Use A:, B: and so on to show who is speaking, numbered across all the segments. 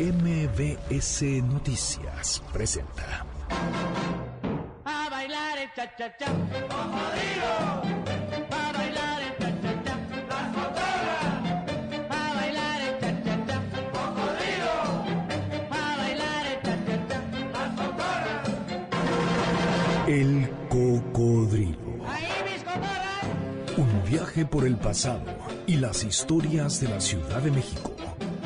A: MBS Noticias presenta.
B: A bailar el cha cha cha. A bailar el cha cha cha. Las A bailar el cha cha cha. A bailar el cha cha cha.
A: El cocodrilo.
B: Ahí mis cotorras.
A: Un viaje por el pasado y las historias de la Ciudad de México.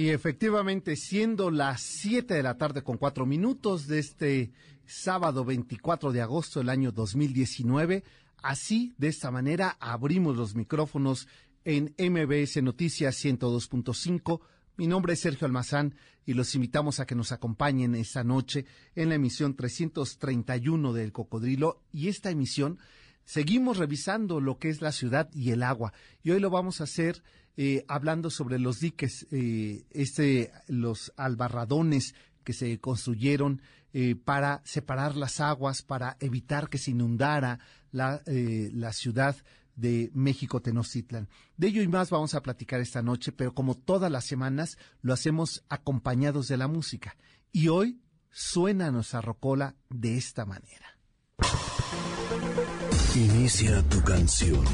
C: Y efectivamente, siendo las 7 de la tarde con 4 minutos de este sábado 24 de agosto del año 2019, así, de esta manera, abrimos los micrófonos en MBS Noticias 102.5. Mi nombre es Sergio Almazán y los invitamos a que nos acompañen esta noche en la emisión 331 del Cocodrilo. Y esta emisión seguimos revisando lo que es la ciudad y el agua. Y hoy lo vamos a hacer eh, hablando sobre los diques, eh, este, los albarradones que se construyeron eh, para separar las aguas, para evitar que se inundara la, la ciudad de México Tenochtitlan. De ello y más vamos a platicar esta noche, pero como todas las semanas lo hacemos acompañados de la música. Y hoy suena nuestra rocola de esta manera.
A: Inicia tu canción.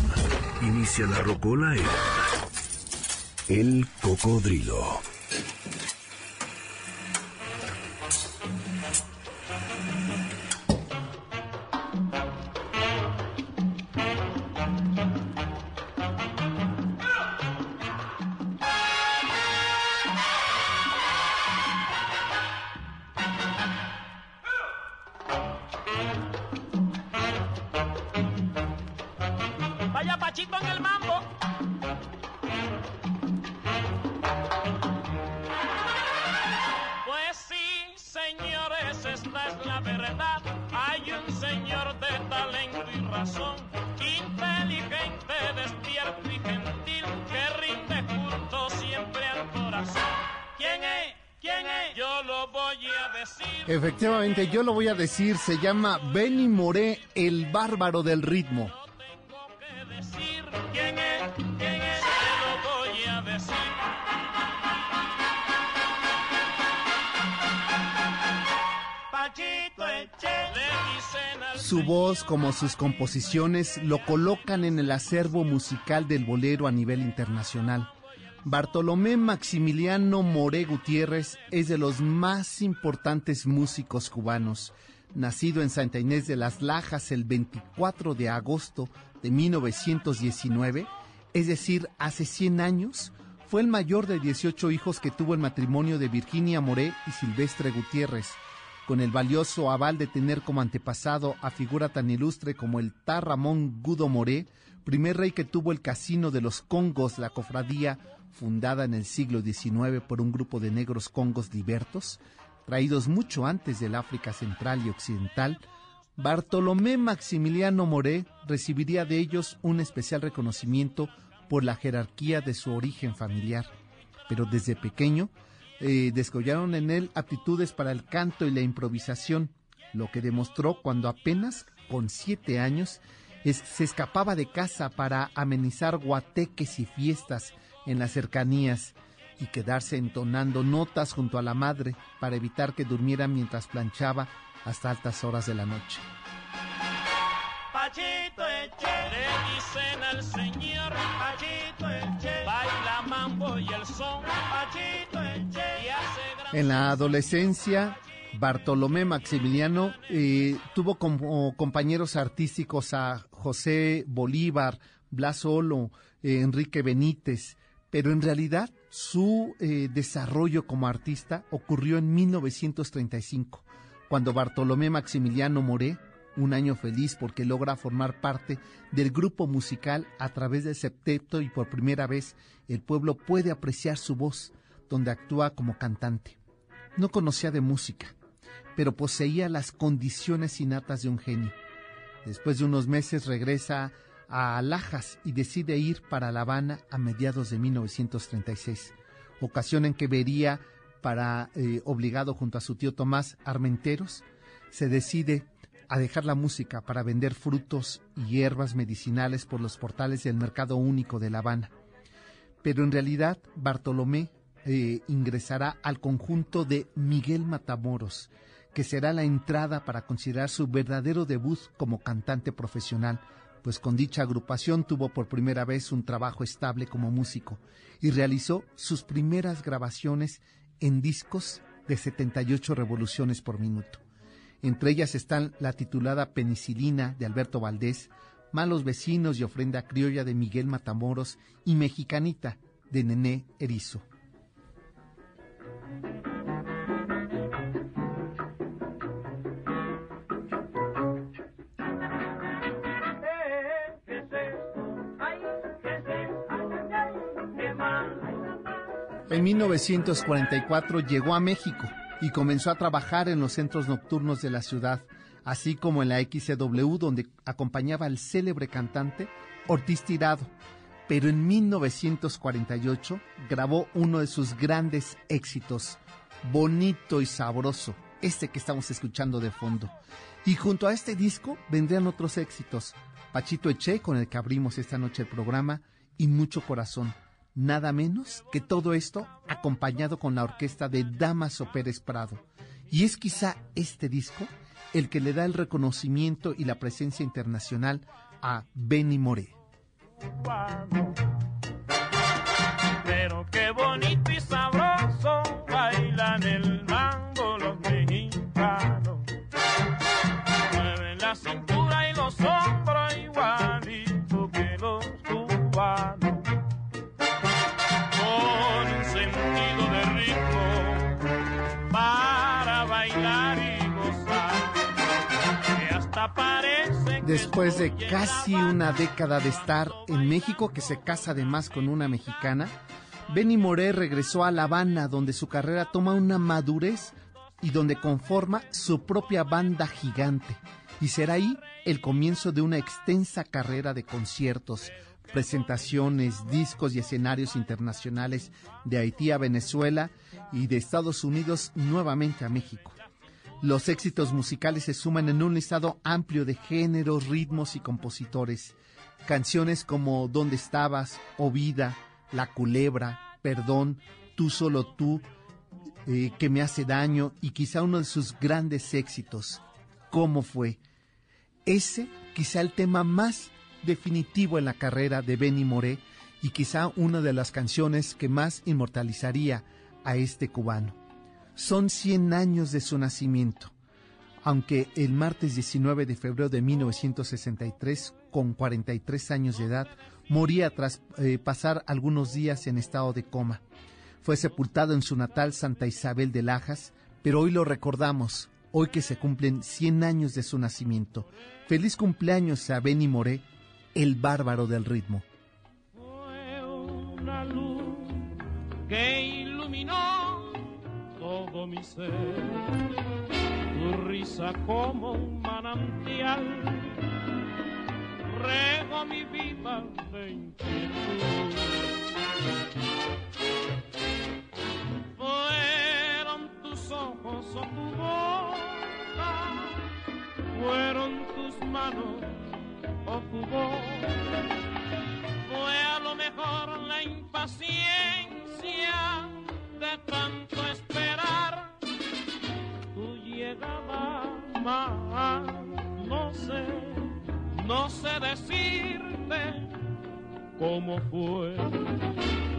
A: Inicia la rocola en El Cocodrilo.
B: Yo lo voy a decir,
C: se llama Benny Moré, el bárbaro del ritmo. Su voz, como sus composiciones, lo colocan en el acervo musical del bolero a nivel internacional. Bartolomé Maximiliano Moré Gutiérrez es de los más importantes músicos cubanos. Nacido en Santa Inés de las Lajas el 24 de agosto de 1919, es decir, hace 100 años, fue el mayor de 18 hijos que tuvo el matrimonio de Virginia Moré y Silvestre Gutiérrez con el valioso aval de tener como antepasado a figura tan ilustre como el Tar Ramón Gudo Moré, primer rey que tuvo el casino de los Congos, la cofradía fundada en el siglo XIX por un grupo de negros congos libertos, traídos mucho antes del África Central y Occidental, Bartolomé Maximiliano Moré recibiría de ellos un especial reconocimiento por la jerarquía de su origen familiar. Pero desde pequeño eh, descollaron en él aptitudes para el canto y la improvisación, lo que demostró cuando apenas con siete años se escapaba de casa para amenizar guateques y fiestas en las cercanías y quedarse entonando notas junto a la madre para evitar que durmiera mientras planchaba hasta altas horas de la noche.
B: Pachito Eche, le dicen al señor. Pachito Eche, baila mambo y el son, Pachito Eche, y hace gran
C: En la adolescencia, Bartolomé Maximiliano eh, tuvo como compañeros artísticos a José Bolívar, Blas Olo, eh, Enrique Benítez, pero en realidad su eh, desarrollo como artista ocurrió en 1935, cuando Bartolomé Maximiliano Moré, un año feliz porque logra formar parte del grupo musical a través del septeto y por primera vez el pueblo puede apreciar su voz, donde actúa como cantante. No conocía de música, pero poseía las condiciones innatas de un genio. Después de unos meses regresa a Lajas y decide ir para La Habana a mediados de 1936, ocasión en que vería para eh, obligado junto a su tío Tomás Armenteros, se decide a dejar la música para vender frutos y hierbas medicinales por los portales del mercado único de La Habana. Pero en realidad Bartolomé eh, ingresará al conjunto de Miguel Matamoros, que será la entrada para considerar su verdadero debut como cantante profesional, pues con dicha agrupación tuvo por primera vez un trabajo estable como músico y realizó sus primeras grabaciones en discos de 78 revoluciones por minuto. Entre ellas están la titulada Penicilina de Alberto Valdés, Malos Vecinos y Ofrenda Criolla de Miguel Matamoros y Mexicanita de Nené Erizo. En 1944 llegó a México y comenzó a trabajar en los centros nocturnos de la ciudad, así como en la XCW donde acompañaba al célebre cantante Ortiz Tirado. Pero en 1948 grabó uno de sus grandes éxitos, Bonito y Sabroso, este que estamos escuchando de fondo. Y junto a este disco vendrían otros éxitos, Pachito Eche, con el que abrimos esta noche el programa, y Mucho Corazón nada menos que todo esto acompañado con la orquesta de Damaso Pérez Prado. Y es quizá este disco el que le da el reconocimiento y la presencia internacional a Benny Moré.
B: Pero qué bonito y sabroso el mango
C: Después de casi una década de estar en México, que se casa además con una mexicana, Benny Moré regresó a La Habana, donde su carrera toma una madurez y donde conforma su propia banda gigante. Y será ahí el comienzo de una extensa carrera de conciertos, presentaciones, discos y escenarios internacionales de Haití a Venezuela y de Estados Unidos nuevamente a México. Los éxitos musicales se suman en un listado amplio de géneros, ritmos y compositores. Canciones como ¿Dónde estabas? O Vida, La Culebra, Perdón, Tú solo tú, eh, que me hace daño y quizá uno de sus grandes éxitos, ¿Cómo fue? Ese quizá el tema más definitivo en la carrera de Benny Moré y quizá una de las canciones que más inmortalizaría a este cubano. Son 100 años de su nacimiento, aunque el martes 19 de febrero de 1963, con 43 años de edad, moría tras eh, pasar algunos días en estado de coma. Fue sepultado en su natal Santa Isabel de Lajas, pero hoy lo recordamos, hoy que se cumplen 100 años de su nacimiento. Feliz cumpleaños a Benny Moré, el bárbaro del ritmo.
B: Fue una luz que iluminó todo mi ser, tu risa como un manantial, rego mi vida de inquietud. Fueron tus ojos o tu boca, fueron tus manos o tu voz. Fue a lo mejor la impaciencia de tanto esperar No sé, no sé decirte cómo fue,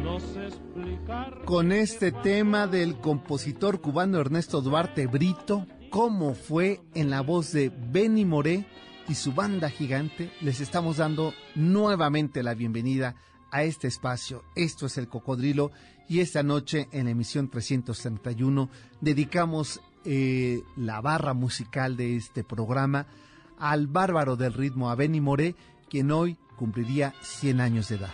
B: no sé explicar.
C: Con este tema del compositor cubano Ernesto Duarte Brito, cómo fue en la voz de Benny Moré y su banda gigante, les estamos dando nuevamente la bienvenida a este espacio. Esto es el Cocodrilo y esta noche en la emisión 331 dedicamos eh, la barra musical de este programa al bárbaro del ritmo, a Benny Moré, quien hoy cumpliría 100 años de edad.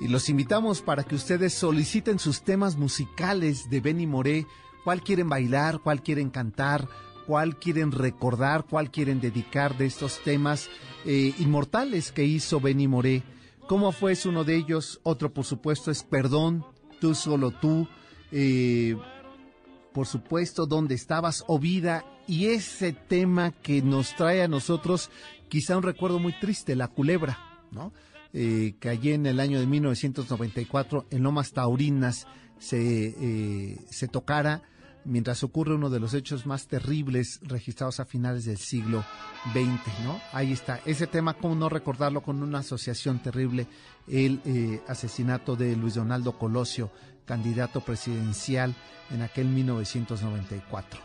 C: Y los invitamos para que ustedes soliciten sus temas musicales de Benny Moré, cuál quieren bailar, cuál quieren cantar, cuál quieren recordar, cuál quieren dedicar de estos temas eh, inmortales que hizo Benny Moré. ¿Cómo fue es uno de ellos? Otro, por supuesto, es Perdón, Tú solo tú. Eh, por supuesto, ¿Dónde estabas? O Vida. Y ese tema que nos trae a nosotros quizá un recuerdo muy triste, La Culebra, ¿no? Eh, que allí en el año de 1994 en Lomas Taurinas se, se tocara mientras ocurre uno de los hechos más terribles registrados a finales del siglo XX, ¿no? Ahí está, ese tema, cómo no recordarlo con una asociación terrible, el eh, asesinato de Luis Donaldo Colosio, candidato presidencial en aquel 1994.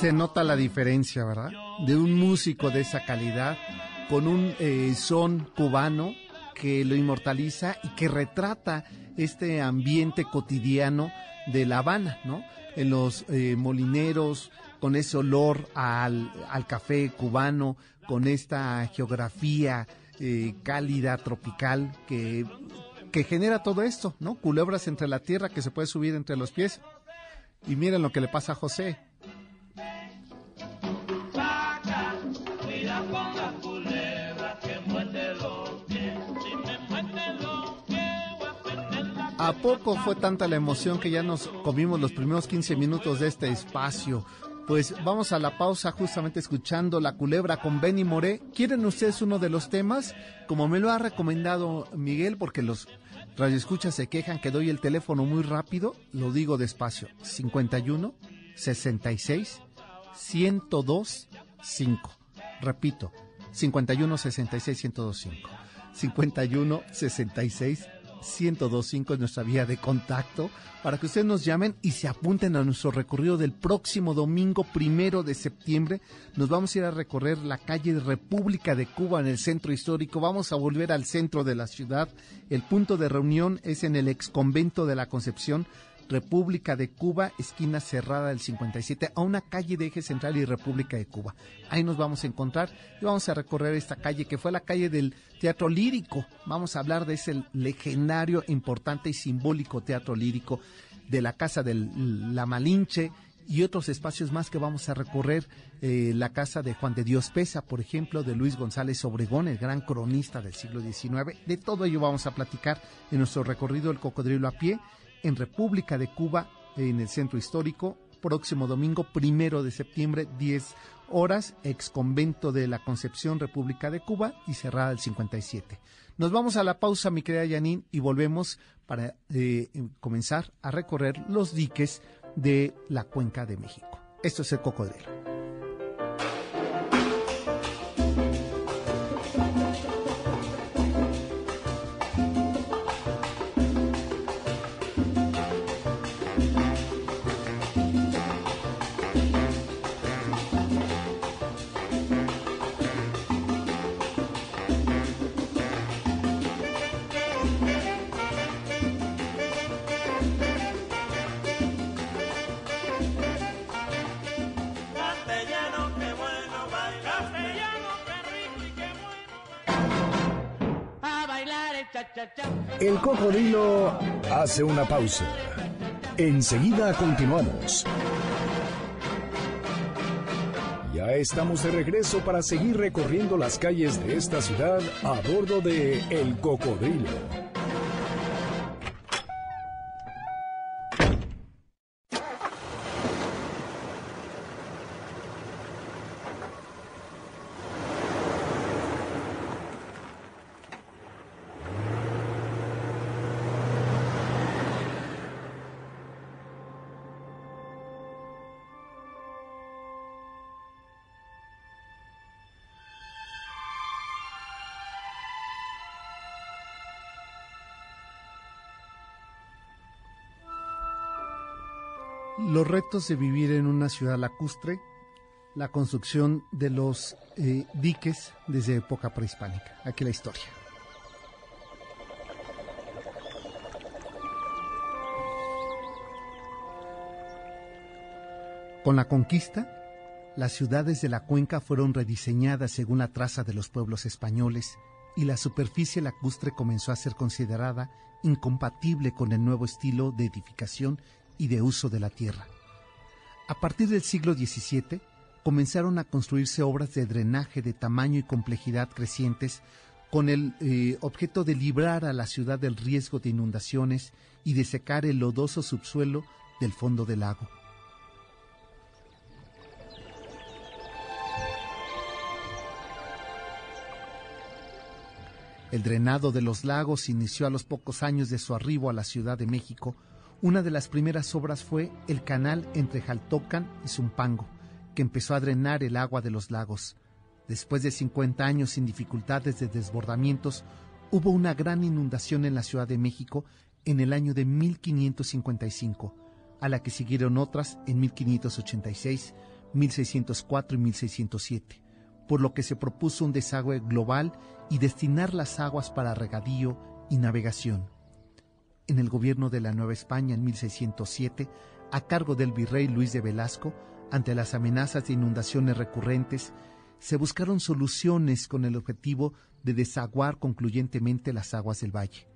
C: Se nota la diferencia, ¿verdad? De un músico de esa calidad con un eh, son cubano que lo inmortaliza y que retrata este ambiente cotidiano de La Habana, ¿no? En los eh, molineros, con ese olor al, café cubano, con esta geografía eh, cálida, tropical, que, que genera todo esto, ¿no? Culebras entre la tierra que se puede subir entre los pies. Y miren lo que le pasa a José. ¿A poco fue tanta la emoción que ya nos comimos los primeros 15 minutos de este espacio? Pues vamos a la pausa justamente escuchando La Culebra con Benny Moré. ¿Quieren ustedes uno de los temas? Como me lo ha recomendado Miguel, porque los radioescuchas se quejan que doy el teléfono muy rápido, lo digo despacio. 51 66 102 5. Repito, 51 66 102 5. 51 66 1025 es nuestra vía de contacto para que ustedes nos llamen y se apunten a nuestro recorrido del próximo domingo primero de septiembre. Nos vamos a ir a recorrer la calle República de Cuba en el centro histórico. Vamos a volver al centro de la ciudad. El punto de reunión es en el ex convento de la Concepción República de Cuba, esquina cerrada del 57, a una calle de eje central y República de Cuba. Ahí nos vamos a encontrar y vamos a recorrer esta calle que fue la calle del teatro lírico. Vamos a hablar de ese legendario, importante y simbólico teatro lírico de la Casa de la Malinche y otros espacios más que vamos a recorrer, eh, la casa de Juan de Dios Pesa, por ejemplo, de Luis González Obregón, el gran cronista del siglo XIX. De todo ello vamos a platicar en nuestro recorrido El Cocodrilo a pie en República de Cuba, en el centro histórico, próximo domingo primero de septiembre, 10 horas, ex convento de la Concepción, República de Cuba, y cerrada el 57. Nos vamos a la pausa, mi querida Yanin, y volvemos para eh, comenzar a recorrer los diques de la Cuenca de México. Esto es el cocodrilo.
A: El cocodrilo hace una pausa. Enseguida continuamos. Ya estamos de regreso para seguir recorriendo las calles de esta ciudad a bordo de El Cocodrilo.
C: Los retos de vivir en una ciudad lacustre, la construcción de los eh, diques desde época prehispánica. Aquí la historia. Con la conquista, las ciudades de la cuenca fueron rediseñadas según la traza de los pueblos españoles y la superficie lacustre comenzó a ser considerada incompatible con el nuevo estilo de edificación y de uso de la tierra. A partir del siglo XVII comenzaron a construirse obras de drenaje de tamaño y complejidad crecientes con el eh, objeto de librar a la ciudad del riesgo de inundaciones y de secar el lodoso subsuelo del fondo del lago. El drenado de los lagos inició a los pocos años de su arribo a la Ciudad de México. Una de las primeras obras fue el canal entre Jaltocan y Zumpango, que empezó a drenar el agua de los lagos. Después de 50 años sin dificultades de desbordamientos, hubo una gran inundación en la Ciudad de México en el año de 1555, a la que siguieron otras en 1586, 1604 y 1607 por lo que se propuso un desagüe global y destinar las aguas para regadío y navegación. En el gobierno de la Nueva España en 1607, a cargo del virrey Luis de Velasco, ante las amenazas de inundaciones recurrentes, se buscaron soluciones con el objetivo de desaguar concluyentemente las aguas del valle.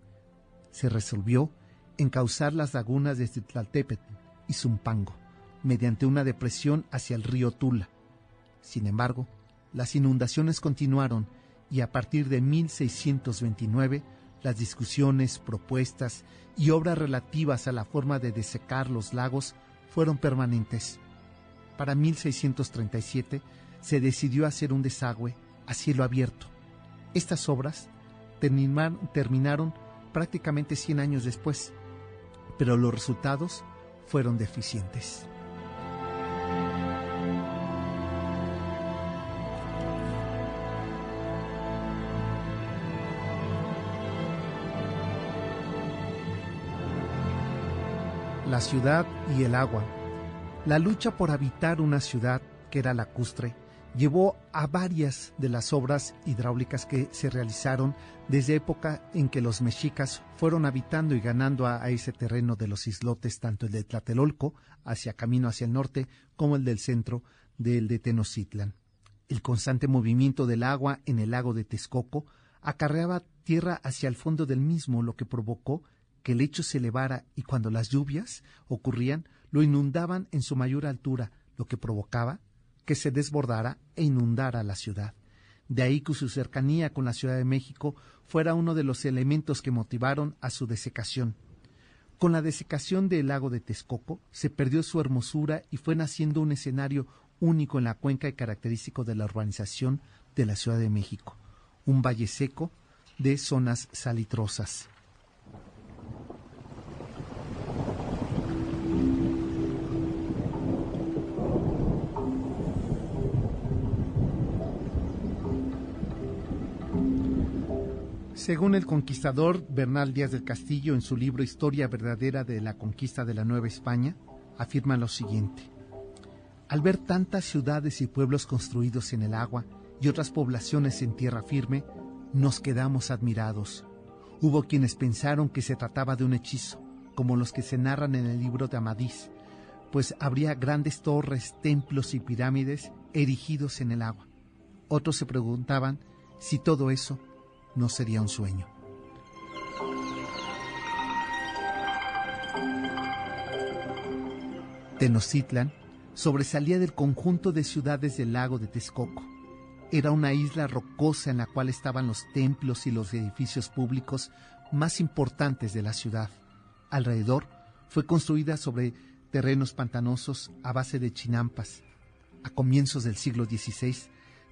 C: Se resolvió encauzar las lagunas de Tlaltepetl y Zumpango mediante una depresión hacia el río Tula. Sin embargo, las inundaciones continuaron y a partir de 1629 las discusiones, propuestas y obras relativas a la forma de desecar los lagos fueron permanentes. Para 1637 se decidió hacer un desagüe a cielo abierto. Estas obras terminaron prácticamente 100 años después, pero los resultados fueron deficientes. La ciudad y el agua. La lucha por habitar una ciudad, que era lacustre, llevó a varias de las obras hidráulicas que se realizaron desde época en que los mexicas fueron habitando y ganando a, ese terreno de los islotes, tanto el de Tlatelolco, hacia camino hacia el norte, como el del centro del de Tenochtitlan. El constante movimiento del agua en el lago de Texcoco acarreaba tierra hacia el fondo del mismo, lo que provocó que el lecho se elevara y cuando las lluvias ocurrían, lo inundaban en su mayor altura, lo que provocaba que se desbordara e inundara la ciudad. De ahí que su cercanía con la Ciudad de México fuera uno de los elementos que motivaron a su desecación. Con la desecación del lago de Texcoco se perdió su hermosura y fue naciendo un escenario único en la cuenca y característico de la urbanización de la Ciudad de México, un valle seco de zonas salitrosas. Según el conquistador Bernal Díaz del Castillo en su libro Historia verdadera de la conquista de la Nueva España, afirma lo siguiente. Al ver tantas ciudades y pueblos construidos en el agua y otras poblaciones en tierra firme, nos quedamos admirados. Hubo quienes pensaron que se trataba de un hechizo, como los que se narran en el libro de Amadís, pues habría grandes torres, templos y pirámides erigidos en el agua. Otros se preguntaban si todo eso no sería un sueño. Tenochtitlan sobresalía del conjunto de ciudades del lago de Texcoco. Era una isla rocosa en la cual estaban los templos y los edificios públicos más importantes de la ciudad. Alrededor fue construida sobre terrenos pantanosos a base de chinampas. A comienzos del siglo XVI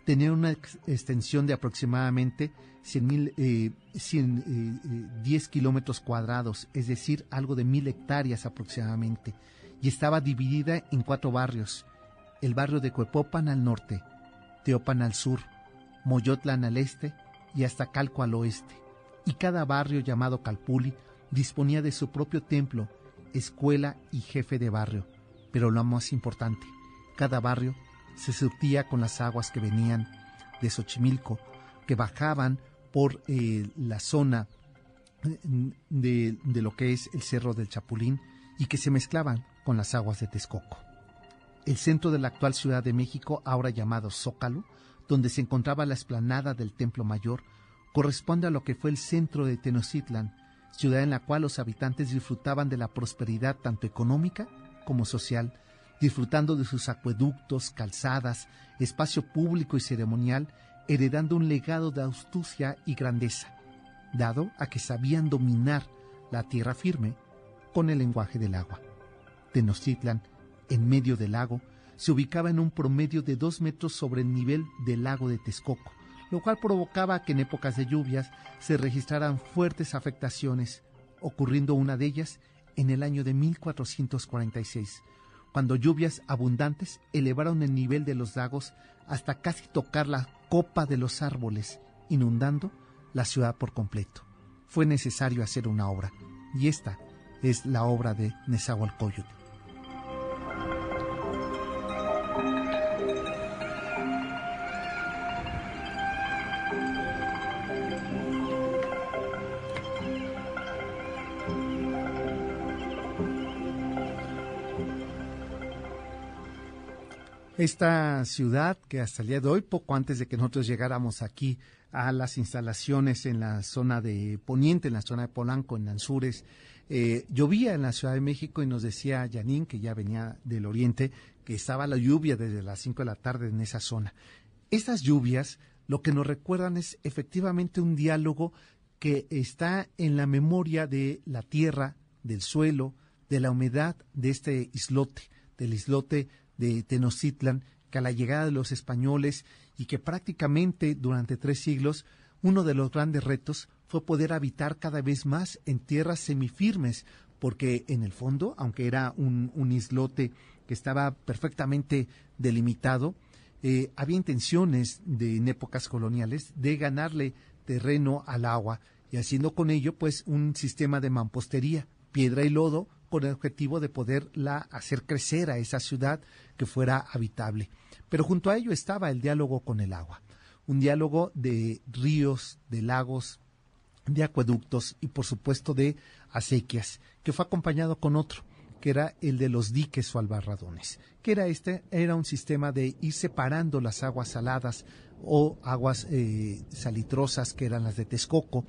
C: tenía una extensión de aproximadamente 100, eh, 10 eh, eh, kilómetros cuadrados, es decir, algo de mil hectáreas aproximadamente, y estaba dividida en cuatro barrios, el barrio de Cuepopan al norte, Teopan al sur, Moyotlan al este y hasta Calco al oeste, y cada barrio llamado Calpuli disponía de su propio templo, escuela y jefe de barrio, Pero lo más importante, cada barrio se surtía con las aguas que venían de Xochimilco, que bajaban por eh, la zona de, de lo que es el Cerro del Chapulín y que se mezclaban con las aguas de Texcoco. El centro de la actual Ciudad de México, ahora llamado Zócalo, donde se encontraba la explanada del Templo Mayor, corresponde a lo que fue el centro de Tenochtitlan, ciudad en la cual los habitantes disfrutaban de la prosperidad tanto económica como social, disfrutando de sus acueductos, calzadas, espacio público y ceremonial, heredando un legado de astucia y grandeza, dado a que sabían dominar la tierra firme con el lenguaje del agua. Tenochtitlan, en medio del lago, se ubicaba en un promedio de dos metros sobre el nivel del lago de Texcoco, lo cual provocaba que en épocas de lluvias se registraran fuertes afectaciones, ocurriendo una de ellas en el año de 1446, cuando lluvias abundantes elevaron el nivel de los lagos hasta casi tocar la copa de los árboles, inundando la ciudad por completo. Fue necesario hacer una obra, y esta es la obra de Nezahualcóyotl. Esta ciudad que hasta el día de hoy, poco antes de que nosotros llegáramos aquí a las instalaciones en la zona de Poniente, en la zona de Polanco, en Lanzures, eh, llovía en la Ciudad de México y nos decía Yanín, que ya venía del oriente, que estaba la lluvia desde las 5 de la tarde en esa zona. Estas lluvias lo que nos recuerdan es efectivamente un diálogo que está en la memoria de la tierra, del suelo, de la humedad de este islote, del islote de Tenochtitlan, que a la llegada de los españoles y que prácticamente durante tres siglos uno de los grandes retos fue poder habitar cada vez más en tierras semifirmes, porque en el fondo, aunque era un, islote que estaba perfectamente delimitado, eh, había intenciones de, en épocas coloniales de ganarle terreno al agua y haciendo con ello pues un sistema de mampostería, piedra y lodo con el objetivo de poderla hacer crecer a esa ciudad que fuera habitable. Pero junto a ello estaba el diálogo con el agua, un diálogo de ríos, de lagos, de acueductos y por supuesto de acequias, que fue acompañado con otro, que era el de los diques o albarradones, que era este, era un sistema de ir separando las aguas saladas o aguas eh, salitrosas, que eran las de Texcoco,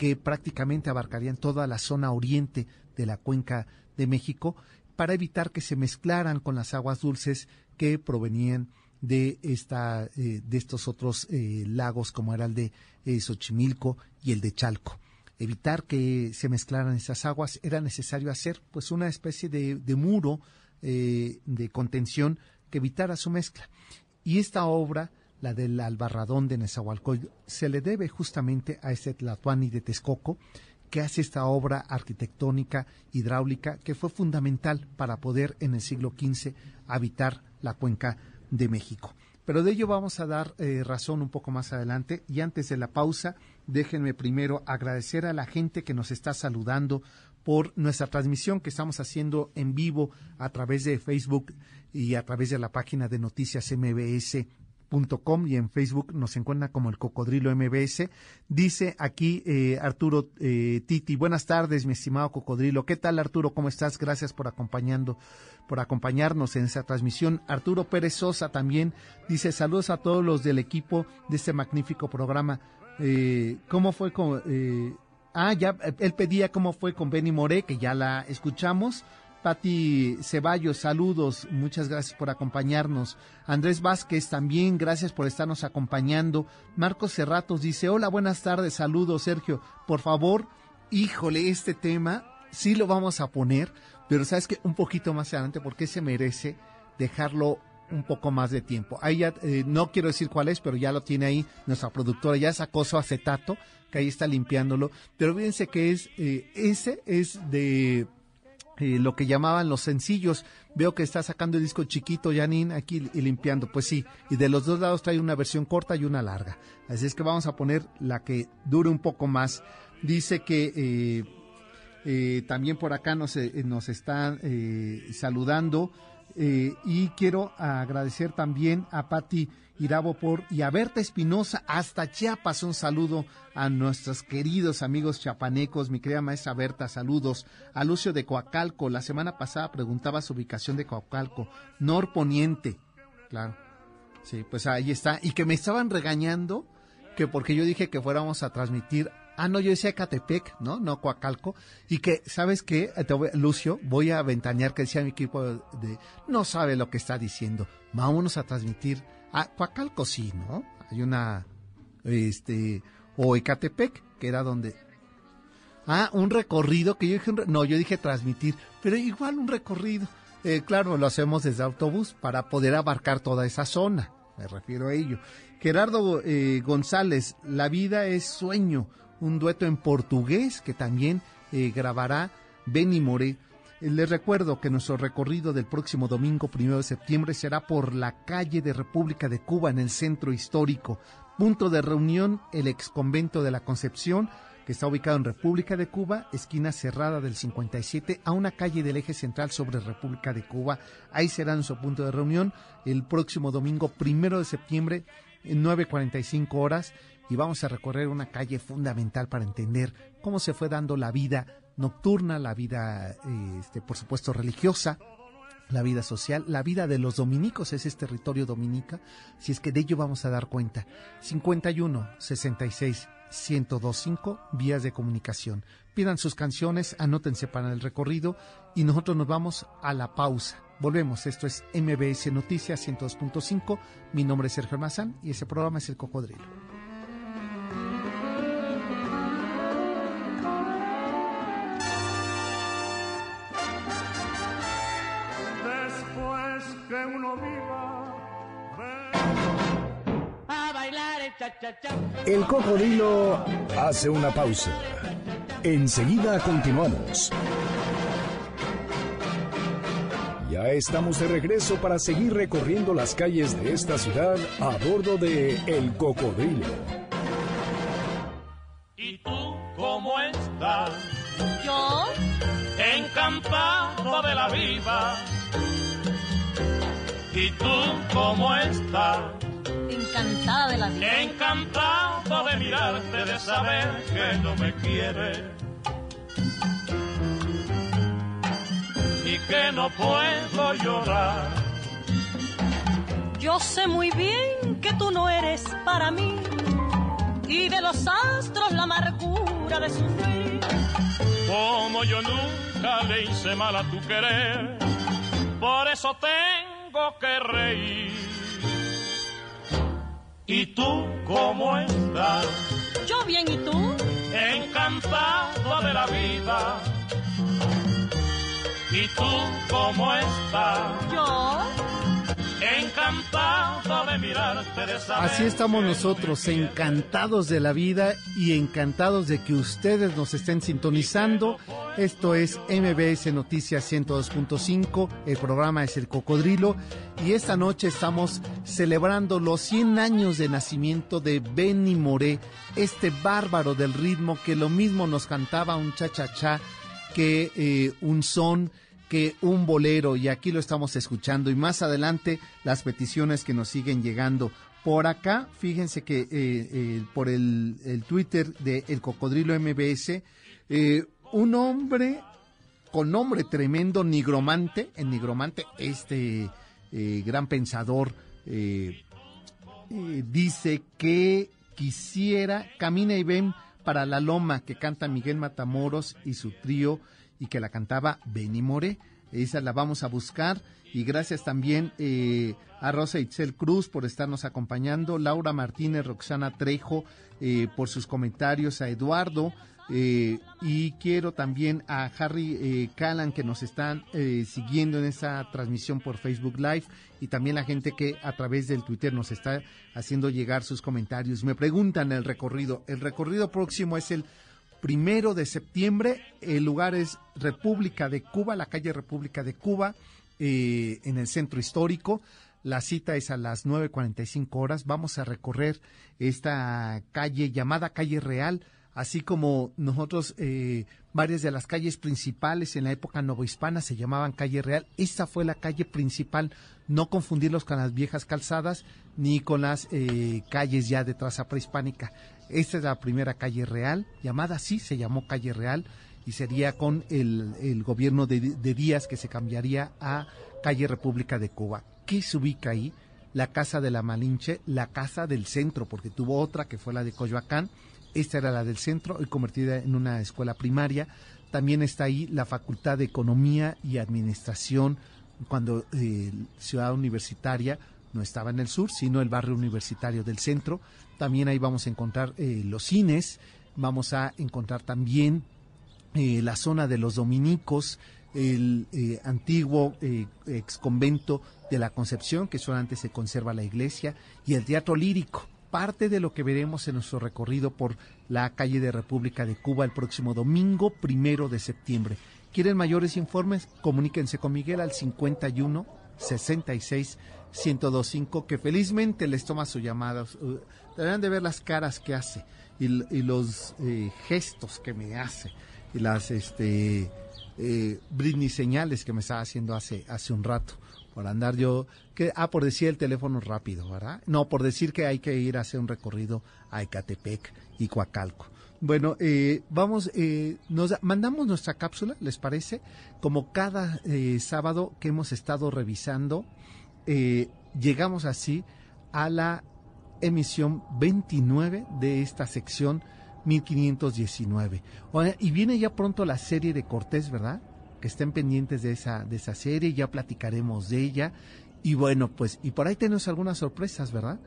C: que prácticamente abarcarían toda la zona oriente de la cuenca de México para evitar que se mezclaran con las aguas dulces que provenían de esta eh, de estos otros eh, lagos como era el de eh, Xochimilco y el de Chalco. Evitar que se mezclaran esas aguas era necesario hacer pues una especie de, de muro de contención que evitara su mezcla. Y esta obra la del albarradón de Nezahualcóyotl se le debe justamente a este Tlatuani de Texcoco que hace esta obra arquitectónica hidráulica que fue fundamental para poder en el siglo XV habitar la cuenca de México. Pero de ello vamos a dar eh, razón un poco más adelante y antes de la pausa déjenme primero agradecer a la gente que nos está saludando por nuestra transmisión que estamos haciendo en vivo a través de Facebook y a través de la página de Noticias MBS y en Facebook nos encuentra como el Cocodrilo MBS. Dice aquí eh, Arturo eh, Titi, buenas tardes, mi estimado Cocodrilo. ¿Qué tal, Arturo? ¿Cómo estás? Gracias por acompañando, por acompañarnos en esa transmisión. Arturo Pérez Sosa también dice saludos a todos los del equipo de este magnífico programa. Eh, ¿Cómo fue con Ah, ya, él pedía cómo fue con Benny Moré, que ya la escuchamos. Pati Ceballos, saludos, muchas gracias por acompañarnos. Andrés Vázquez, también gracias por estarnos acompañando. Marcos Cerratos dice, hola, buenas tardes, saludos, Sergio. Por favor, híjole, este tema sí lo vamos a poner, pero sabes que un poquito más adelante, porque se merece dejarlo un poco más de tiempo. Ahí ya, eh, no quiero decir cuál es, pero ya lo tiene ahí nuestra productora, ya sacó su acetato, que ahí está limpiándolo. Pero fíjense que es, eh, ese es de eh, lo que llamaban los sencillos. Veo que está sacando el disco chiquito, Janine, aquí y limpiando. Pues sí, y de los dos lados trae una versión corta y una larga. Así es que vamos a poner la que dure un poco más. Dice que eh, eh, también por acá nos, nos están saludando. Eh, y quiero agradecer también a Patti Irabo por y a Berta Espinosa hasta Chiapas. Un saludo a nuestros queridos amigos chapanecos, mi querida maestra Berta, saludos. A Lucio de Coacalco, la semana pasada preguntaba su ubicación de Coacalco, norponiente, claro. Sí, pues ahí está. Y que me estaban regañando que porque yo dije que fuéramos a transmitir Ah, no, yo decía Catepec, ¿no? No Coacalco. Y que, ¿sabes qué? Lucio, voy a ventanear que decía mi equipo de, no sabe lo que está diciendo. Vámonos a transmitir. a Coacalco sí, ¿no? Hay una, este, o Ecatepec, que era donde... Ah, un recorrido que yo dije, no, yo dije transmitir, pero igual un recorrido. Eh, claro, lo hacemos desde autobús para poder abarcar toda esa zona. Me refiero a ello. Gerardo eh, González, la vida es sueño un dueto en portugués que también eh, grabará Benny Moré. Eh, les recuerdo que nuestro recorrido del próximo domingo primero de septiembre será por la calle de República de Cuba en el centro histórico. Punto de reunión, el ex convento de la Concepción, que está ubicado en República de Cuba, esquina cerrada del 57, a una calle del eje central sobre República de Cuba. Ahí será nuestro punto de reunión el próximo domingo primero de septiembre en 9.45 horas y vamos a recorrer una calle fundamental para entender cómo se fue dando la vida nocturna, la vida, este, por supuesto, religiosa, la vida social, la vida de los dominicos, es este territorio dominica, si es que de ello vamos a dar cuenta. 51 66 1025 vías de comunicación. Pidan sus canciones, anótense para el recorrido y nosotros nos vamos a la pausa. Volvemos, esto es MBS Noticias 102.5. Mi nombre es Sergio Mazán y ese programa es El Cocodrilo.
A: El cocodrilo hace una pausa. Enseguida continuamos. Ya estamos de regreso para seguir recorriendo las calles de esta ciudad a bordo de El Cocodrilo.
B: ¿Y tú cómo estás?
D: ¿Yo?
B: Encantado de la vida. ¿Y tú cómo estás?
D: Encantada de la vida.
B: Encantado de mirarte, de saber que no me quieres. Y que no puedo llorar.
D: Yo sé muy bien que tú no eres para mí. Y de los astros la amargura de sufrir.
B: Como yo nunca le hice mal a tu querer. Por eso tengo que reír ¿Y tú cómo estás?
D: Yo bien, ¿y tú?
B: Encantado de la vida. ¿Y tú cómo estás?
D: Yo
B: encantado
C: Así estamos nosotros, encantados de la vida y encantados de que ustedes nos estén sintonizando. Esto es MBS Noticias 102.5, el programa es El Cocodrilo y esta noche estamos celebrando los 100 años de nacimiento de Benny Moré, este bárbaro del ritmo que lo mismo nos cantaba un cha-cha-cha que eh, un son que un bolero y aquí lo estamos escuchando y más adelante las peticiones que nos siguen llegando. Por acá, fíjense que eh, eh, por el, Twitter de El Cocodrilo MBS, eh, un hombre con nombre tremendo, nigromante, el nigromante, este gran pensador, dice que quisiera, camina y ven para la loma que canta Miguel Matamoros y su trío y que la cantaba Benny More. Esa la vamos a buscar. Y gracias también eh, a Rosa Itzel Cruz por estarnos acompañando, Laura Martínez, Roxana Trejo eh, por sus comentarios, a Eduardo. Eh, y quiero también a Harry Callan que nos están siguiendo en esta transmisión por Facebook Live y también la gente que a través del Twitter nos está haciendo llegar sus comentarios. Me preguntan el recorrido. El recorrido próximo es el primero de septiembre. El lugar es República de Cuba, la calle República de Cuba, eh, en el centro histórico. La cita es a las 9.45 horas. Vamos a recorrer esta calle llamada Calle Real así como nosotros, eh, varias de las calles principales en la época novohispana se llamaban calle real. Esta fue la calle principal, no confundirlos con las viejas calzadas ni con las eh, calles ya de traza prehispánica. Esta es la primera calle real, llamada así, se llamó calle real y sería con el, gobierno de, de Díaz que se cambiaría a calle República de Cuba. ¿Qué se ubica ahí? La Casa de la Malinche, la Casa del Centro, porque tuvo otra que fue la de Coyoacán, esta era la del centro, hoy convertida en una escuela primaria. También está ahí la Facultad de Economía y Administración, cuando eh, Ciudad Universitaria no estaba en el sur, sino el barrio universitario del centro. También ahí vamos a encontrar eh, los cines, vamos a encontrar también eh, la zona de los dominicos, el antiguo ex convento de la Concepción, que solamente se conserva la iglesia, y el teatro lírico parte de lo que veremos en nuestro recorrido por la calle de República de Cuba el próximo domingo primero de septiembre. ¿Quieren mayores informes? Comuníquense con Miguel al 51 66 1025, que felizmente les toma su llamada. Deberán de ver las caras que hace y, los eh, gestos que me hace y las este, eh, señales que me estaba haciendo hace, hace un rato por andar yo, ah, por decir el teléfono rápido, ¿verdad? No, por decir que hay que ir a hacer un recorrido a Ecatepec y Coacalco. Bueno, eh, vamos, eh, nos mandamos nuestra cápsula, ¿les parece? Como cada sábado que hemos estado revisando, llegamos así a la emisión 29 de esta sección 1519. y viene ya pronto la serie de Cortés, ¿verdad? que estén pendientes de esa, de esa serie, ya platicaremos de ella. Y bueno, pues, y por ahí tenemos algunas sorpresas, ¿verdad?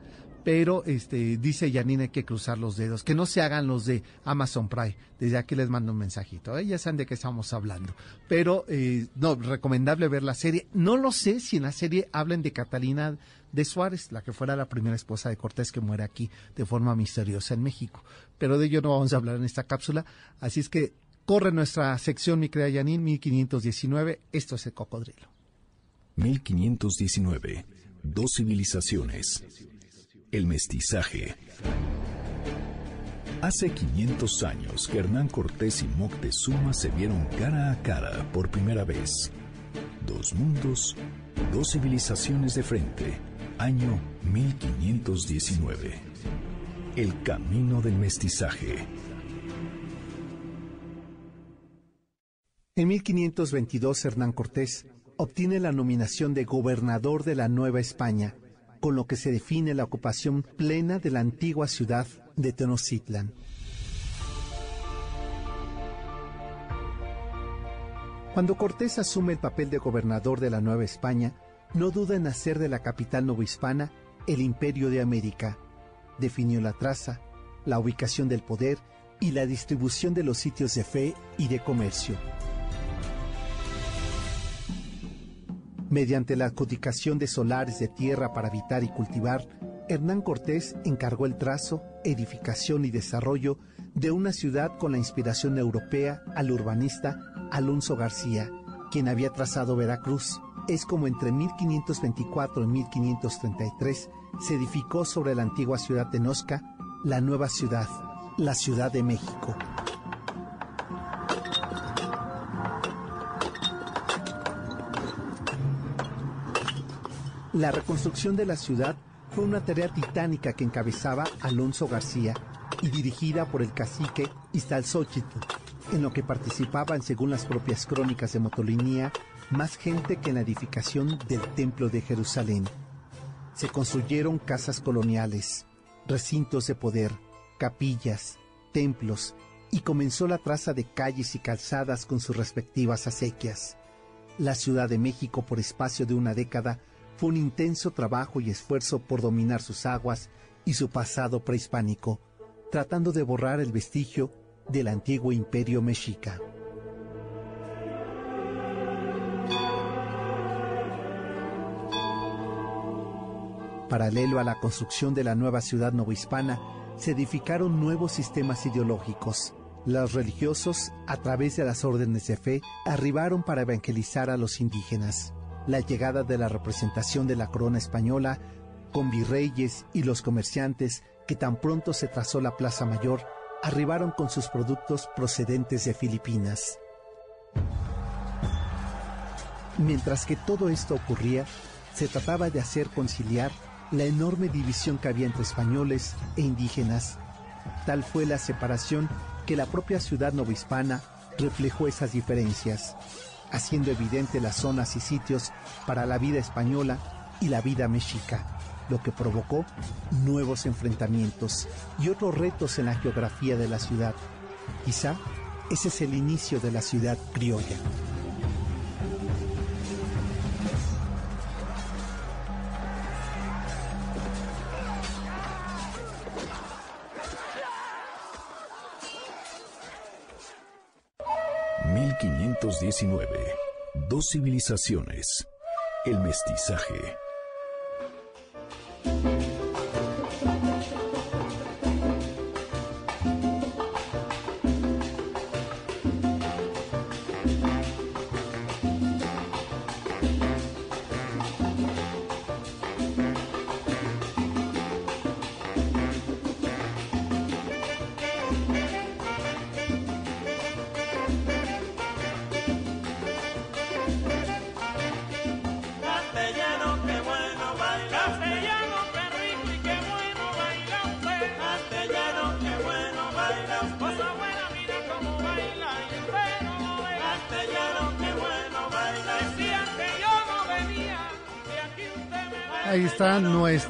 C: Pero este dice Janine hay que cruzar los dedos, que no se hagan los de Amazon Prime. Desde aquí les mando un mensajito. ¿eh? Ya saben de qué estamos hablando. Pero eh, no, recomendable ver la serie. No lo sé si en la serie hablen de Catalina de Suárez, la que fuera la primera esposa de Cortés que muere aquí de forma misteriosa en México. Pero de ello no vamos a hablar en esta cápsula. Así es que Corre nuestra sección, mi crea Yanin, 1519. Esto es el cocodrilo.
A: 1519. Dos civilizaciones. El mestizaje. Hace 500 años que Hernán Cortés y Moctezuma se vieron cara a cara por primera vez. Dos mundos, dos civilizaciones de frente. Año 1519. El camino del mestizaje.
C: En 1522 Hernán Cortés obtiene la nominación de gobernador de la Nueva España, con lo que se define la ocupación plena de la antigua ciudad de Tenochtitlan. Cuando Cortés asume el papel de gobernador de la Nueva España, no duda en hacer de la capital novohispana el imperio de América. Definió la traza, la ubicación del poder y la distribución de los sitios de fe y de comercio. Mediante la adjudicación de solares de tierra para habitar y cultivar, Hernán Cortés encargó el trazo, edificación y desarrollo de una ciudad con la inspiración europea al urbanista Alonso García, quien había trazado Veracruz. Es como entre 1524 y 1533 se edificó sobre la antigua ciudad de Nosca la nueva ciudad, la Ciudad de México. La reconstrucción de la ciudad fue una tarea titánica que encabezaba Alonso García y dirigida por el cacique Iztalzóchitl, en lo que participaban, según las propias crónicas de Motolinía, más gente que en la edificación del Templo de Jerusalén. Se construyeron casas coloniales, recintos de poder, capillas, templos, y comenzó la traza de calles y calzadas con sus respectivas acequias. La Ciudad de México, por espacio de una década, fue un intenso trabajo y esfuerzo por dominar sus aguas y su pasado prehispánico, tratando de borrar el vestigio del antiguo imperio mexica. Paralelo a la construcción de la nueva ciudad novohispana, se edificaron nuevos sistemas ideológicos. Los religiosos, a través de las órdenes de fe, arribaron para evangelizar a los indígenas la llegada de la representación de la corona española con virreyes y los comerciantes que tan pronto se trazó la Plaza Mayor arribaron con sus productos procedentes de Filipinas. Mientras que todo esto ocurría, se trataba de hacer conciliar la enorme división que había entre españoles e indígenas. Tal fue la separación que la propia ciudad novohispana reflejó esas diferencias, haciendo evidente las zonas y sitios para la vida española y la vida mexica, lo que provocó nuevos enfrentamientos y otros retos en la geografía de la ciudad. Quizá ese es el inicio de la ciudad criolla.
A: 1519. Dos civilizaciones. El mestizaje.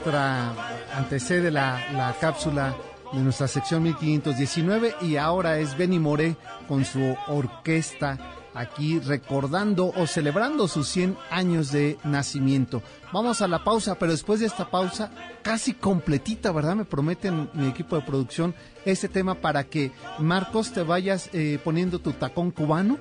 C: Nuestra, antecede la, la cápsula de nuestra sección 1519 y ahora es Benny Moré con su orquesta aquí recordando o celebrando sus 100 años de nacimiento. Vamos a la pausa, pero después de esta pausa, casi completita, ¿verdad? Me prometen mi equipo de producción este tema para que Marcos te vayas eh, poniendo tu tacón cubano,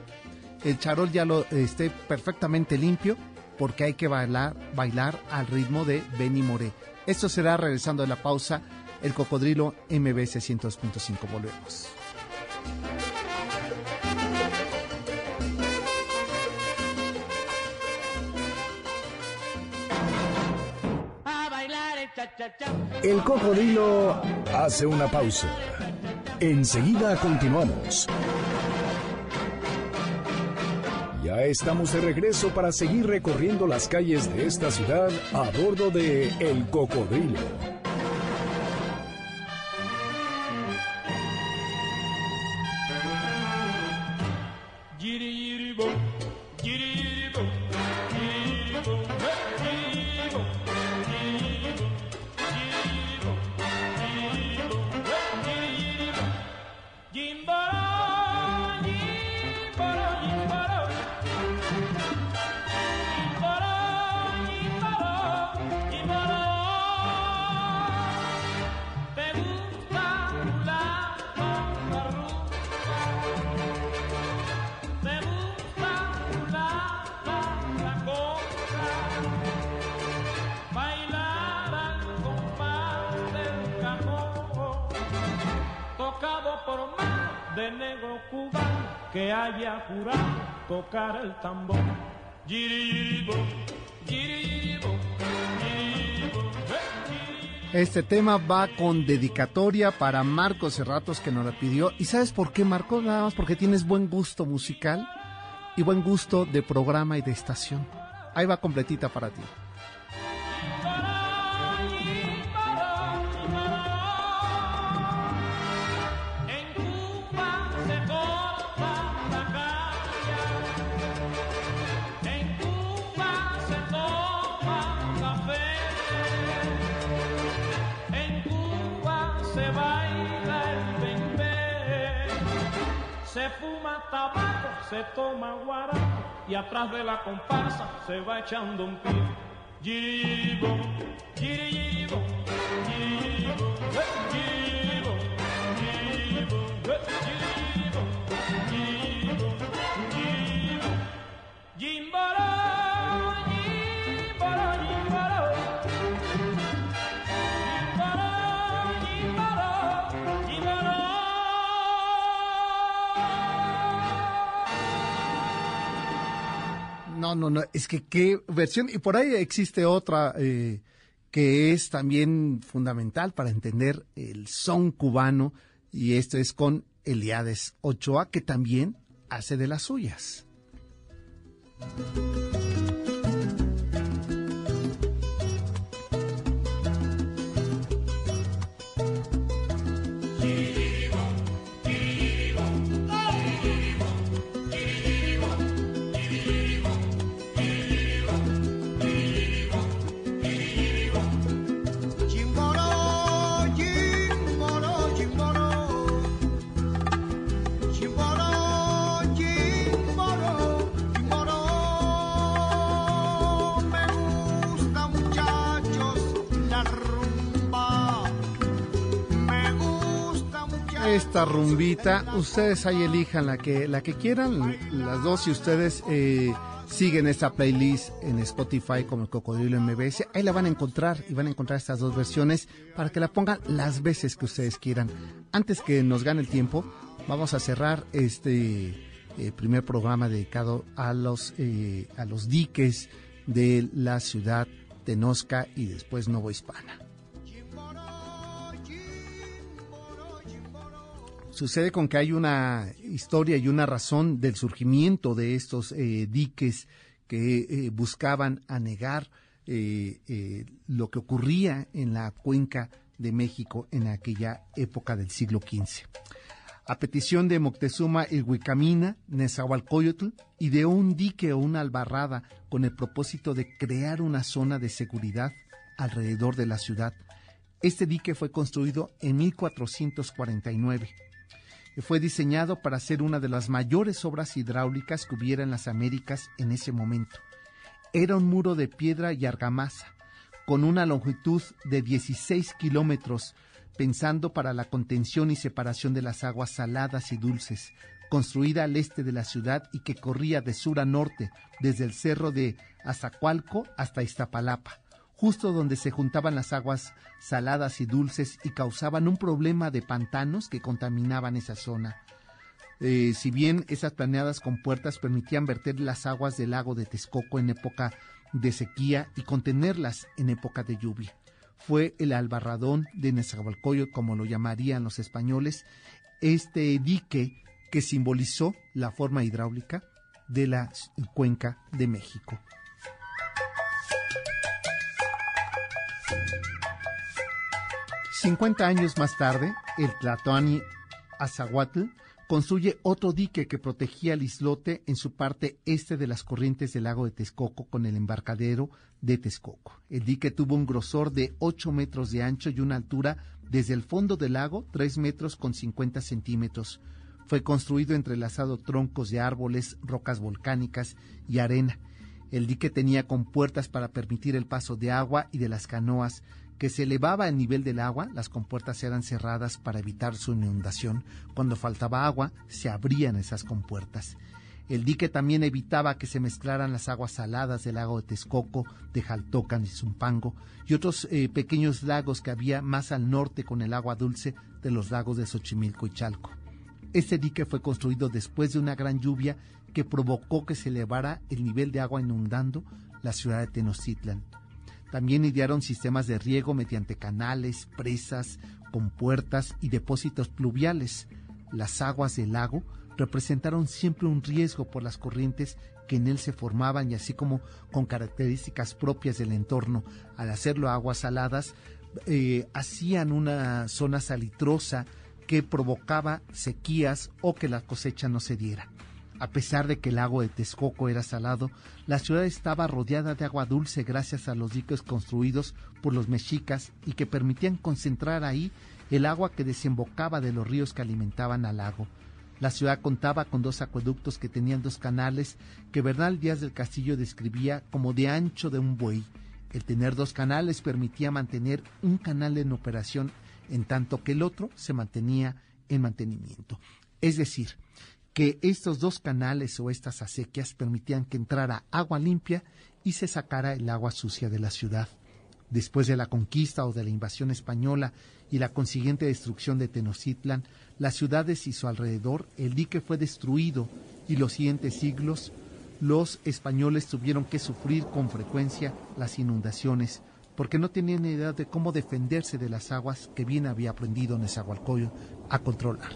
C: el charol ya lo esté perfectamente limpio porque hay que bailar, bailar al ritmo de Benny Moré. Esto será regresando de la pausa, el cocodrilo MBC 100.5. Volvemos.
A: El cocodrilo hace una pausa. Enseguida continuamos. Estamos de regreso para seguir recorriendo las calles de esta ciudad a bordo de El Cocodrilo.
C: Este tema va con dedicatoria para Marcos Cerratos que nos la pidió. ¿Y sabes por qué, Marcos? Nada más porque tienes buen gusto musical y buen gusto de programa y de estación. Ahí va completita para ti.
B: Se toma guarapo y atrás de la comparsa se va echando un pie. Giribo, giribo, giribo, giribo, giribo, giribo,
C: No, no, es que qué versión, y por ahí existe otra eh, que es también fundamental para entender el son cubano Y esto es con Eliades Ochoa, que también hace de las suyas. Esta rumbita. Ustedes ahí elijan la que, la que quieran, las dos, si ustedes eh, siguen esta playlist en Spotify como el Cocodrilo MBS, ahí la van a encontrar y van a encontrar estas dos versiones para que la pongan las veces que ustedes quieran. Antes que nos gane el tiempo, vamos a cerrar este eh, primer programa dedicado a los, eh, a los diques de la ciudad de Nosca y después Novo Hispana. Sucede con que hay una historia y una razón del surgimiento de estos eh, diques que eh, buscaban anegar eh, lo que ocurría en la cuenca de México en aquella época del siglo XV. A petición de Moctezuma el Huicamina, Nezahualcóyotl, ideó un dique o una albarrada con el propósito de crear una zona de seguridad alrededor de la ciudad. Este dique fue construido en 1449 fue diseñado para ser una de las mayores obras hidráulicas que hubiera en las Américas en ese momento. Era un muro de piedra y argamasa, con una longitud de 16 kilómetros, pensando para la contención y separación de las aguas saladas y dulces, construida al este de la ciudad y que corría de sur a norte, desde el cerro de Azacualco hasta Iztapalapa justo donde se juntaban las aguas saladas y dulces y causaban un problema de pantanos que contaminaban esa zona. Eh, si bien esas planeadas compuertas permitían verter las aguas del lago de Texcoco en época de sequía y contenerlas en época de lluvia. Fue el albarradón de Nezahualcóyotl, como lo llamarían los españoles, este dique que simbolizó la forma hidráulica de la cuenca de México. 50 años más tarde, el Tlatoani Azahuatl construye otro dique que protegía el islote en su parte este de las corrientes del lago de Texcoco con el embarcadero de Texcoco. El dique tuvo un grosor de 8 metros de ancho y una altura desde el fondo del lago 3 metros con 50 centímetros. Fue construido entrelazado troncos de árboles, rocas volcánicas y arena. El dique tenía compuertas para permitir el paso de agua y de las canoas, que se elevaba el nivel del agua, las compuertas eran cerradas para evitar su inundación. Cuando faltaba agua, se abrían esas compuertas. El dique también evitaba que se mezclaran las aguas saladas del lago de Texcoco, de Jaltocan y Zumpango y otros eh, pequeños lagos que había más al norte con el agua dulce de los lagos de Xochimilco y Chalco. Este dique fue construido después de una gran lluvia que provocó que se elevara el nivel de agua inundando la ciudad de Tenochtitlan. También idearon sistemas de riego mediante canales, presas, compuertas y depósitos pluviales. Las aguas del lago representaron siempre un riesgo por las corrientes que en él se formaban y así como con características propias del entorno. Al hacerlo aguas saladas, eh, hacían una zona salitrosa que provocaba sequías o que la cosecha no se diera. A pesar de que el lago de Texcoco era salado, la ciudad estaba rodeada de agua dulce gracias a los diques construidos por los mexicas y que permitían concentrar ahí el agua que desembocaba de los ríos que alimentaban al lago. La ciudad contaba con dos acueductos que tenían dos canales que Bernal Díaz del Castillo describía como de ancho de un buey. El tener dos canales permitía mantener un canal en operación en tanto que el otro se mantenía en mantenimiento. Es decir, que estos dos canales o estas acequias permitían que entrara agua limpia y se sacara el agua sucia de la ciudad. Después de la conquista o de la invasión española y la consiguiente destrucción de Tenochtitlan, las ciudades y su alrededor, el dique fue destruido y los siguientes siglos los españoles tuvieron que sufrir con frecuencia las inundaciones, porque no tenía ni idea de cómo defenderse de las aguas que bien había aprendido Nezahualcóyotl a controlar.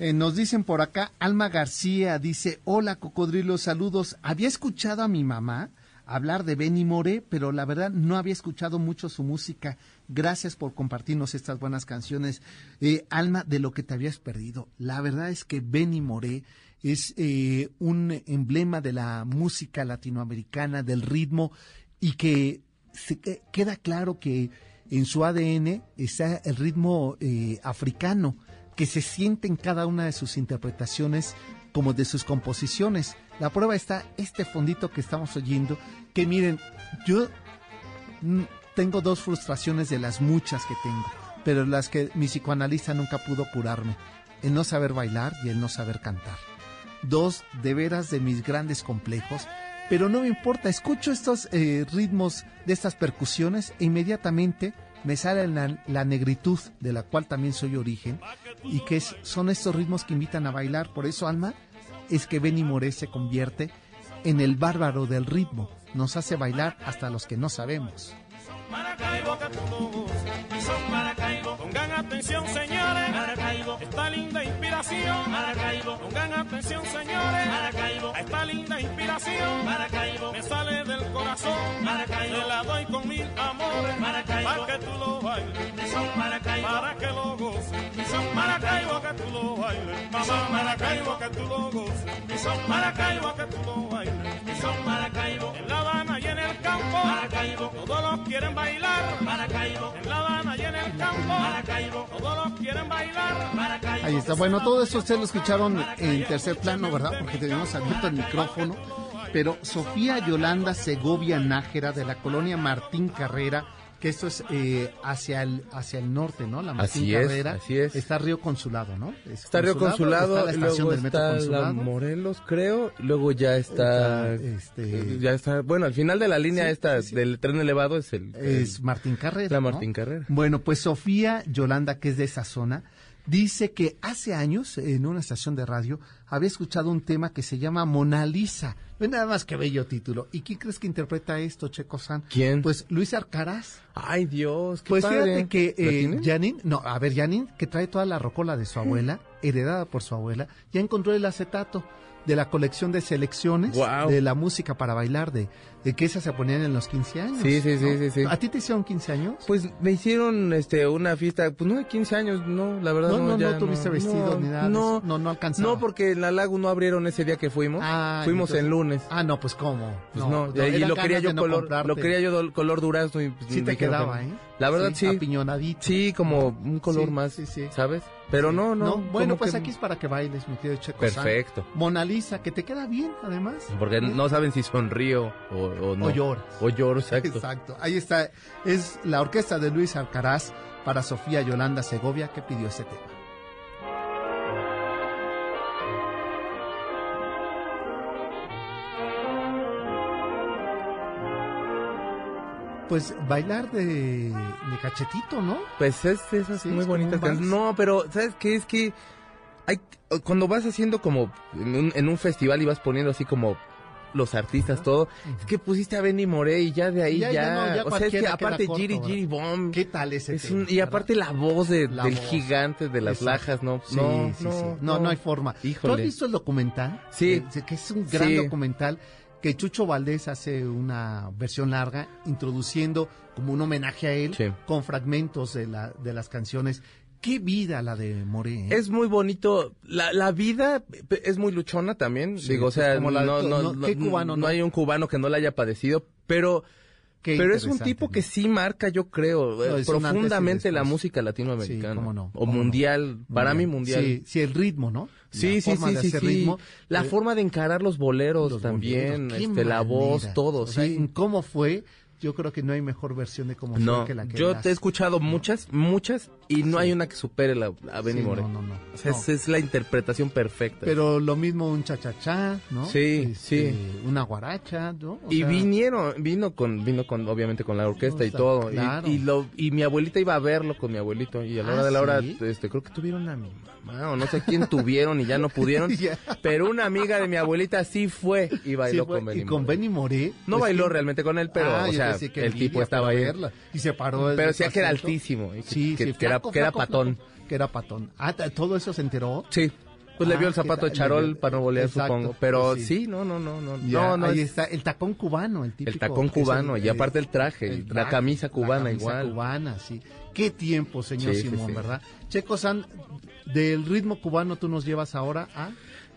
C: Eh, nos dicen por acá, Alma García dice, hola cocodrilo, saludos. Había escuchado a mi mamá hablar de Benny Moré, pero la verdad no había escuchado mucho su música. Gracias por compartirnos estas buenas canciones. Eh, Alma, de lo que te habías perdido. La verdad es que Benny Moré es eh, un emblema de la música latinoamericana, del ritmo, y que se, queda claro que en su ADN está el ritmo africano que se siente en cada una de sus interpretaciones como de sus composiciones. La prueba está este fondito que estamos oyendo, que miren, yo tengo dos frustraciones de las muchas que tengo, pero las que mi psicoanalista nunca pudo curarme, el no saber bailar y el no saber cantar. Dos de veras de mis grandes complejos, pero no me importa, escucho estos eh, ritmos de estas percusiones e inmediatamente me sale la, negritud, de la cual también soy origen, y que son estos ritmos que invitan a bailar. Por eso, Alma, es que Benny Moré se convierte en el bárbaro del ritmo. Nos hace bailar hasta los que no sabemos.
B: Maracaibo, son Maracaibo. Pongan atención, señores. Maracaibo, esta linda inspiración. Maracaibo, pongan atención, señores. Maracaibo, esta linda inspiración. Maracaibo, me sale del corazón. Maracaibo, te la doy con mil amores. Maracaibo, para que tú lo bailes. son Maracaibo, para que lo goces. son Maracaibo, que tú lo bailes. son Maracaibo, que tú lo goces. son Maracaibo, que tú lo bailes. son Maracaibo, en La Habana y en el campo. Maracaibo, todos los quieren bailar. Maracaibo, en La Habana y en el campo. Maracaibo, todos los quieren bailar. Maracaibo,
C: Ahí está. Bueno, todo eso ustedes lo escucharon en tercer plano, ¿verdad? Porque teníamos abierto el micrófono. Pero Sofía Yolanda Segovia Nájera de la colonia Martín Carrera que esto es eh, hacia el hacia el norte, ¿no? La Martín
E: así
C: Carrera.
E: Es, así es.
C: Está Río Consulado, ¿no?
E: está Río Consulado, está la luego está la Morelos, creo, luego ya está, este, ya está, bueno, al final de la línea esta del tren elevado es el,
C: es Martín Carrera.
E: La Martín Carrera.
C: Bueno, pues Sofía Yolanda, que es de esa zona, dice que hace años en una estación de radio había escuchado un tema que se llama Mona Lisa. nada más que bello título. ¿Y quién crees que interpreta esto, Checo San?
E: ¿Quién?
C: Pues Luis Arcaraz.
E: Ay, Dios, qué
C: Pues
E: padre.
C: fíjate que eh, Janine, no, a ver, Janine, que trae toda la rocola de su abuela, heredada por su abuela, ya encontró el acetato de la colección de selecciones de la música para bailar de, de que esas se ponían en los 15 años.
E: Sí, sí, sí, sí,
C: ¿A ti te hicieron 15 años?
E: Pues me hicieron este una fiesta, pues no de 15 años, no, la verdad
C: no.
E: No,
C: no, no tuviste vestido ni nada.
E: No,
C: no, no alcanzaba.
E: No, porque en la Lago no abrieron ese día que fuimos. Ah, fuimos en lunes.
C: Ah, no, pues cómo.
E: Pues no, y lo quería yo color, lo quería yo color durazno y pues,
C: sí te quedaba, ¿eh?
E: La verdad sí.
C: Apiñonadito.
E: Sí, como un color más, sí, sí. ¿sabes? Pero no, no.
C: bueno, pues aquí es para que bailes, mi querido Checo.
E: Perfecto.
C: Mona Lisa, que te queda bien, además.
E: Porque no saben si sonrío o, o no.
C: O lloras.
E: O lloro, exacto.
C: Exacto. Ahí está. Es la orquesta de Luis Alcaraz para Sofía Yolanda Segovia que pidió este tema. Pues bailar de, cachetito, ¿no?
E: Pues es esas muy bonitas No, pero ¿sabes qué? Es que hay cuando vas haciendo como en un, festival y vas poniendo así como los artistas, todo. Es que pusiste a Benny Moré y ya de ahí ya. o sea, es que aparte Giri Giri Bomb.
C: ¿Qué tal ese?
E: Es y aparte la voz de, del gigante de las lajas, ¿no? no,
C: no, no, no, hay forma. ¿Tú has visto el documental?
E: Sí.
C: que es un gran documental que Chucho Valdés hace una versión larga introduciendo como un homenaje a él con fragmentos de, la, de las canciones. Qué vida la de Moré. ¿eh?
E: Es muy bonito. La, la vida es muy luchona también. Digo, o sea, no, no, no, no, hay un cubano que no la haya padecido, pero pero es un tipo que sí marca, yo creo, profundamente la música latinoamericana. o mundial, para mí mundial.
C: Sí, sí, el ritmo, ¿no?
E: Sí, sí, sí, sí, La eh, forma de encarar los boleros también, este, la voz, todo, sí.
C: ¿Cómo fue? Yo creo que no hay mejor versión de cómo fue que la que
E: Yo te he escuchado muchas, muchas, Y no hay una que supere la, a Benny Moré. No, no, no. O sea, Es, la interpretación perfecta.
C: Pero lo mismo un cha-cha-cha, ¿no?
E: Sí, este,
C: sí. Una guaracha, ¿no?
E: y vinieron, vino con, vino con, obviamente con la orquesta y todo. Y, lo, y mi abuelita iba a verlo con mi abuelito. Y a la hora de la hora, este, creo que tuvieron a mi mamá o no sé quién tuvieron y ya no pudieron. pero una amiga de mi abuelita sí fue y bailó con Benny
C: Y con Benny Moré.
E: No pues bailó realmente con él, pero, ah, o sea, el tipo estaba ahí.
C: Y se paró.
E: Pero sí que era altísimo. sí, que, que, era, que era patón.
C: Que era patón. Ah, ¿todo eso se enteró?
E: Sí. Pues le vio el ah, zapato de charol para no volear, supongo. Pero pues sí. no, no, no, no. no,
C: ahí está el tacón cubano, el típico.
E: El tacón cubano, y aparte el traje, la camisa cubana la camisa igual.
C: cubana, sí. Qué tiempo, señor Simón, ¿verdad? Checo San, del ritmo cubano tú nos llevas ahora a...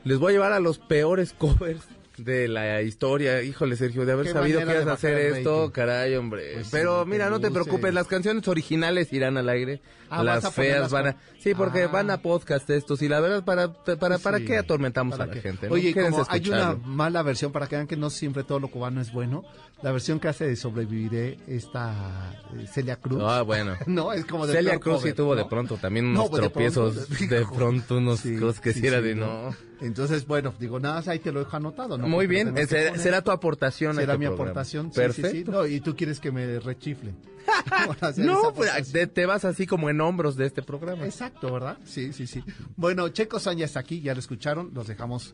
E: Les voy a llevar a los peores covers de la historia. Híjole, Sergio, de haber sabido que ibas a hacer esto, caray, hombre. Pues Pero mira, no te preocupes, las canciones originales irán al aire. Ah, las feas van a... Sí, porque ah. van a podcast estos y la verdad, ¿para, para, para qué atormentamos a la gente?
C: Oye, como hay una mala versión, para que vean que no siempre todo lo cubano es bueno, la versión que hace de Sobreviviré esta eh, Celia Cruz.
E: Ah, bueno.
C: no, es como de
E: Celia Cruz sí tuvo de pronto también unos pues, tropiezos, de pronto, unos cosas que sí, era de no.
C: Entonces, bueno, digo, nada, ahí te lo dejo anotado, ¿no?
E: Muy bien, será, tu aportación.
C: Será este mi aportación, Perfecto. y tú quieres que me rechiflen.
E: no, pues te, vas así como en hombros de este programa.
C: Exacto, ¿verdad? Sí, sí, sí. Bueno, Checo San ya está aquí, ya lo escucharon, los dejamos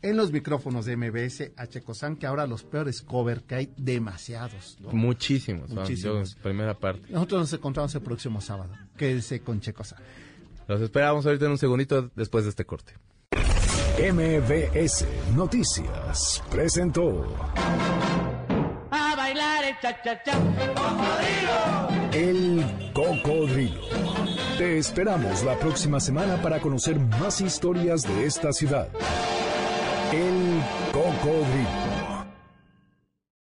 C: en los micrófonos de MBS a Checo San, que ahora los peores cover que hay demasiados.
E: Muchísimos. Muchísimos. primera parte.
C: Nosotros nos encontramos el próximo sábado. Quédese con Checo San.
E: Los esperamos ahorita en un segundito después de este corte.
A: MBS Noticias presentó
B: a bailar el cha cha cha.
A: El cocodrilo. Te esperamos la próxima semana para conocer más historias de esta ciudad. El cocodrilo.